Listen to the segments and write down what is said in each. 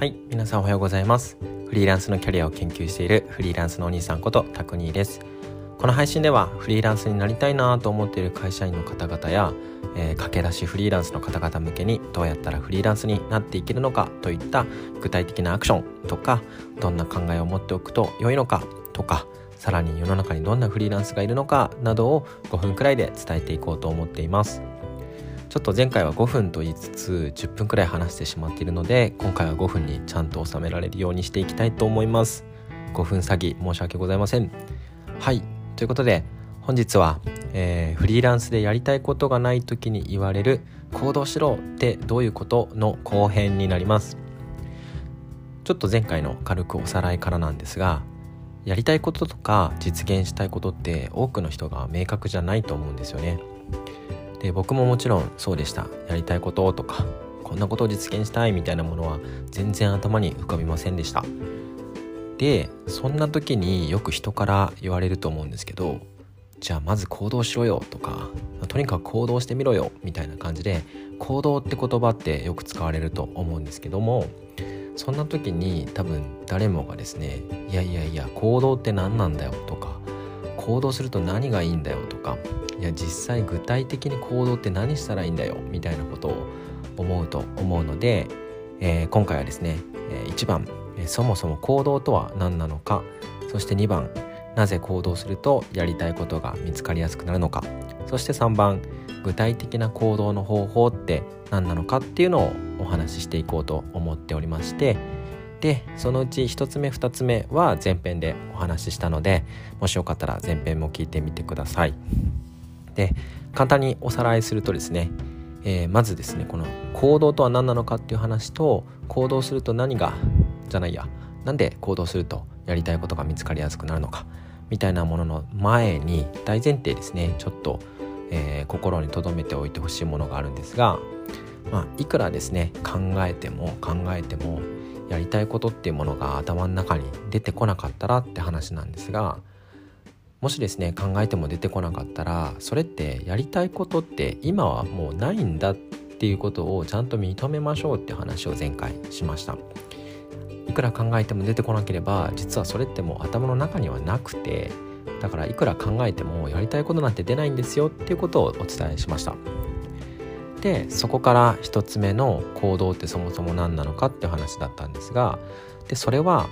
はい皆さんおはようございます。フリーランスのキャリアを研究しているフリーランスのお兄さんことタクニーです。この配信ではフリーランスになりたいなと思っている会社員の方々や、えー、駆け出しフリーランスの方々向けにどうやったらフリーランスになっていけるのかといった具体的なアクションとかどんな考えを持っておくと良いのかとかさらに世の中にどんなフリーランスがいるのかなどを5分くらいで伝えていこうと思っています。ちょっと前回は5分と言いつつ10分くらい話してしまっているので今回は5分にちゃんと収められるようにしていきたいと思います。5分詐欺申し訳ございません。はい。ということで本日は、えー、フリーランスでやりたいことがない時に言われる行動しろってどういうことの後編になります。ちょっと前回の軽くおさらいからなんですがやりたいこととか実現したいことって多くの人が明確じゃないと思うんですよね。で僕ももちろんそうでした。やりたいこととかこんなことを実現したいみたいなものは全然頭に浮かびませんでした。でそんな時によく人から言われると思うんですけどじゃあまず行動しろよとかとにかく行動してみろよみたいな感じで行動って言葉ってよく使われると思うんですけどもそんな時に多分誰もがですねいやいやいや行動って何なんだよとか行動すると何がいいんだよとかいや実際具体的に行動って何したらいいんだよみたいなことを思うと思うので、えー、今回はですね、え1番、そもそも行動とは何なのかそして2番なぜ行動するとやりたいことが見つかりやすくなるのかそして3番具体的な行動の方法って何なのかっていうのをお話ししていこうと思っておりましてでそのうち1つ目2つ目は前編でお話ししたのでもしよかったら前編も聞いてみてください。で簡単におさらいするとですね、えー、まずですねこの行動とは何なのかっていう話と行動すると何がじゃないやなんで行動するとやりたいことが見つかりやすくなるのかみたいなものの前に大前提ですねちょっと、えー、心に留めておいてほしいものがあるんですが、まあ、いくらですね考えても考えてもやりたいことっていうものが頭の中に出てこなかったらって話なんですがもしですね考えても出てこなかったらそれってやりたいことって今はもうないんだっていうことをちゃんと認めましょうって話を前回しました。いくら考えても出てこなければ実はそれってもう頭の中にはなくてだからいくら考えてもやりたいことなんて出ないんですよっていうことをお伝えしました。でそこから1つ目の行動ってそもそも何なのかって話だったんですがでそれは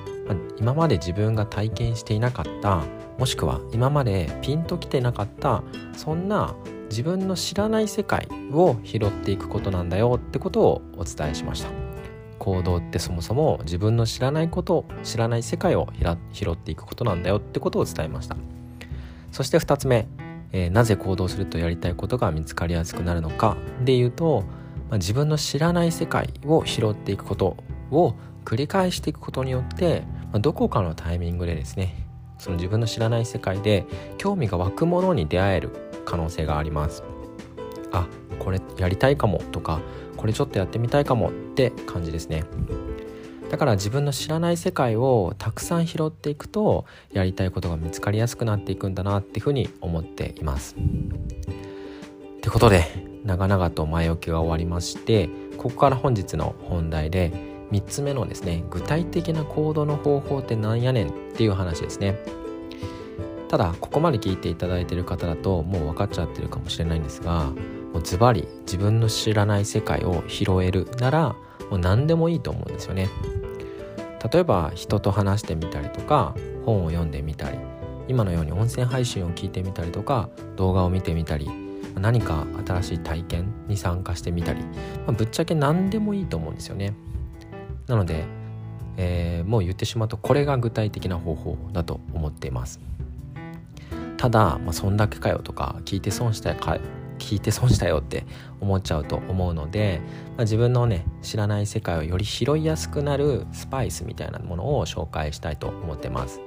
今まで自分が体験していなかったもしくは今までピンときてなかったそんな自分の知らない世界を拾っていくことなんだよってことをお伝えしました。行動ってそもそも自分の知らないこと知らない世界を拾っていくことなんだよってことを伝えました。そして2つ目、えー、なぜ行動するとやりたいことが見つかりやすくなるのかでいうと、まあ、自分の知らない世界を拾っていくことを繰り返していくことによって、まあ、どこかのタイミングでですねその自分の知らない世界で興味が湧くものに出会える可能性があります。あこれやりたいかもとかこれちょっとやってみたいかもって感じですね。だから自分の知らない世界をたくさん拾っていくとやりたいことが見つかりやすくなっていくんだなっていうふうに思っています。ってことで長々と前置きが終わりましてここから本日の本題で3つ目のですね具体的な行動の方法ってなんやねんっていう話ですね。ただここまで聞いていただいている方だともう分かっちゃってるかもしれないんですがもうズバリ自分の知らない世界を拾えるならもう何でもいいと思うんですよね。例えば人と話してみたりとか本を読んでみたり今のように音声配信を聞いてみたりとか動画を見てみたり何か新しい体験に参加してみたり、まあ、ぶっちゃけ何でもいいと思うんですよね。なので、えー、もう言ってしまうとこれが具体的な方法だと思っています。ただ、まあ、そんだけかよとか聞いて損したか聞いて損したよって思っちゃうと思うので、まあ、自分のね知らない世界をより拾いやすくなるスパイスみたいなものを紹介したいと思ってます。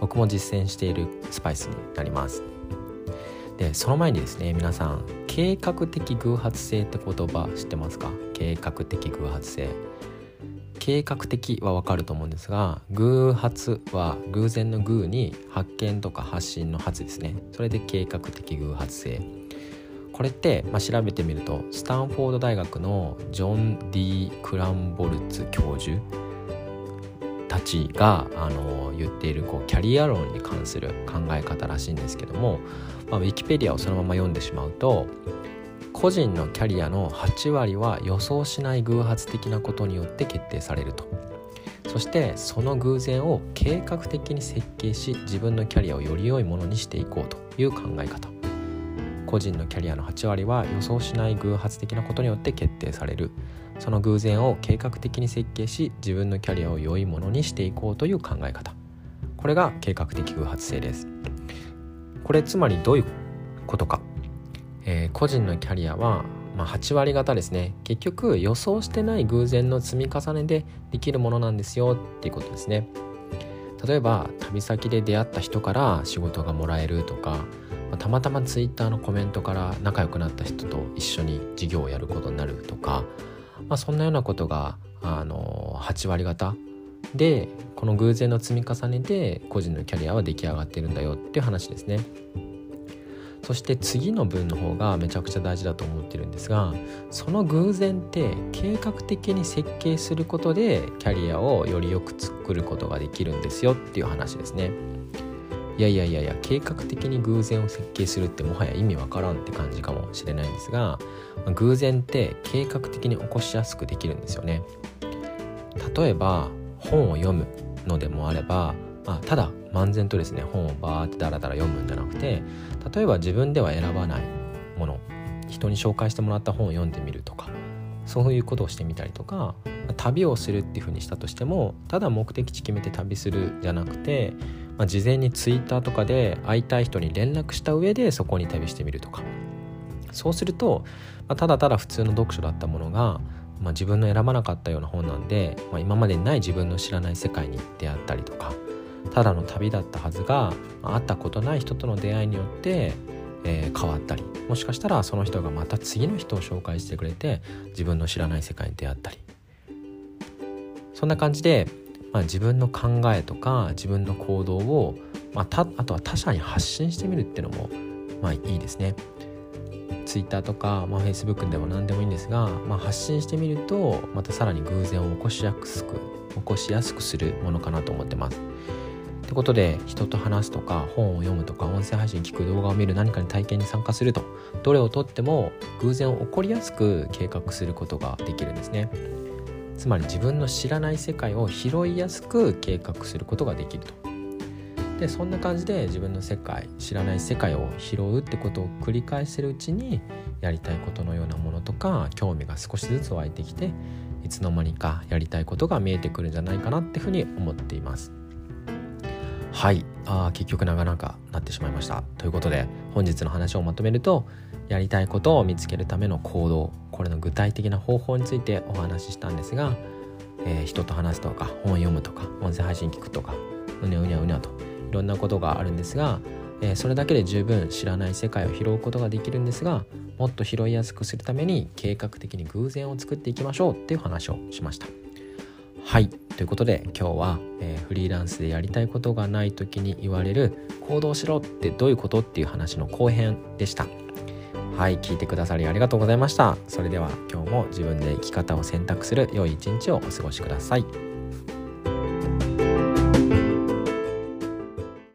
僕も実践しているスパイスになります。でその前にですね皆さん計画的偶発性って言葉知ってますか？計画的偶発性。計画的はわかると思うんですが偶発は偶然の偶に発見とか発信の発ですね。それで計画的偶発性。これって、まあ、調べてみるとスタンフォード大学のジョン・ディ・クランボルツ教授たちがあの言っているこうキャリア論に関する考え方らしいんですけども、まあ、ウィキペディアをそのまま読んでしまうと個人のキャリアの8割は予想しない偶発的なことによって決定されると。そしてその偶然を計画的に設計し自分のキャリアをより良いものにしていこうという考え方。個人のキャリアの8割は予想しない偶発的なことによって決定される。その偶然を計画的に設計し自分のキャリアを良いものにしていこうという考え方。これが計画的偶発性です。これつまりどういうことか、えー、個人のキャリアは、まあ、8割方ですね結局予想してない偶然の積み重ねでできるものなんですよっていうことですね例えば旅先で出会った人から仕事がもらえるとかたまたまツイッターのコメントから仲良くなった人と一緒に事業をやることになるとかまあ、そんなようなことがあの8割方でこの偶然の積み重ねで個人のキャリアは出来上がってるんだよっていう話ですね。そして次の文の方がめちゃくちゃ大事だと思ってるんですがその偶然って計画的に設計することでキャリアをよりよく作ることができるんですよっていう話ですね。いやいやいやいや計画的に偶然を設計するってもはや意味わからんって感じかもしれないんですが偶然って計画的に起こしやすくできるんですよね例えば本を読むのでもあれば、まあ、ただ漫然とですね本をバーってダラダラ読むんじゃなくて例えば自分では選ばないもの人に紹介してもらった本を読んでみるとかそういうことをしてみたりとか旅をするっていうふうにしたとしてもただ目的地決めて旅するじゃなくてまあ、事前にツイッターとかで会いたい人に連絡した上でそこに旅してみるとか。そうすると、まあ、ただただ普通の読書だったものが、まあ、自分の選ばなかったような本なんで、まあ、今までにない自分の知らない世界に出会ったりとかただの旅だったはずが、会ったことない人との出会いによって、えー、変わったりもしかしたらその人がまた次の人を紹介してくれて自分の知らない世界に出会ったりそんな感じでまあ、自分の考えとか自分の行動を、まあ、たあとは他者に発信してみるっていうのもまあいいですね。Twitter とか、まあ、Facebook でも何でもいいんですが、まあ、発信してみるとまたさらに偶然を起こしやすく起こしやすくするものかなと思ってます。ってことで人と話すとか本を読むとか音声配信聞く動画を見る何かに体験に参加するとどれをとっても偶然起こりやすく計画することができるんですね。つまり自分の知らない世界を拾いやすく計画することができると。でそんな感じで自分の世界知らない世界を拾うってことを繰り返してるうちにやりたいことのようなものとか興味が少しずつ湧いてきていつの間にかやりたいことが見えてくるんじゃないかなっていうふうに思っています。はい。あ結局長々なってしまいました。ということで本日の話をまとめるとやりたいことを見つけるための行動これの具体的な方法についてお話ししたんですが、えー、人と話すとか本を読むとか音声配信聞くとかうにゃうにゃうにゃといろんなことがあるんですが、えー、それだけで十分知らない世界を拾うことができるんですがもっと拾いやすくするために計画的に偶然を作っていきましょうっていう話をしました。はい。ということで今日は、えー、フリーランスでやりたいことがない時に言われる行動しろってどういうことっていう話の後編でした。はい聞いてくださりありがとうございましたそれでは今日も自分で生き方を選択する良い一日をお過ごしください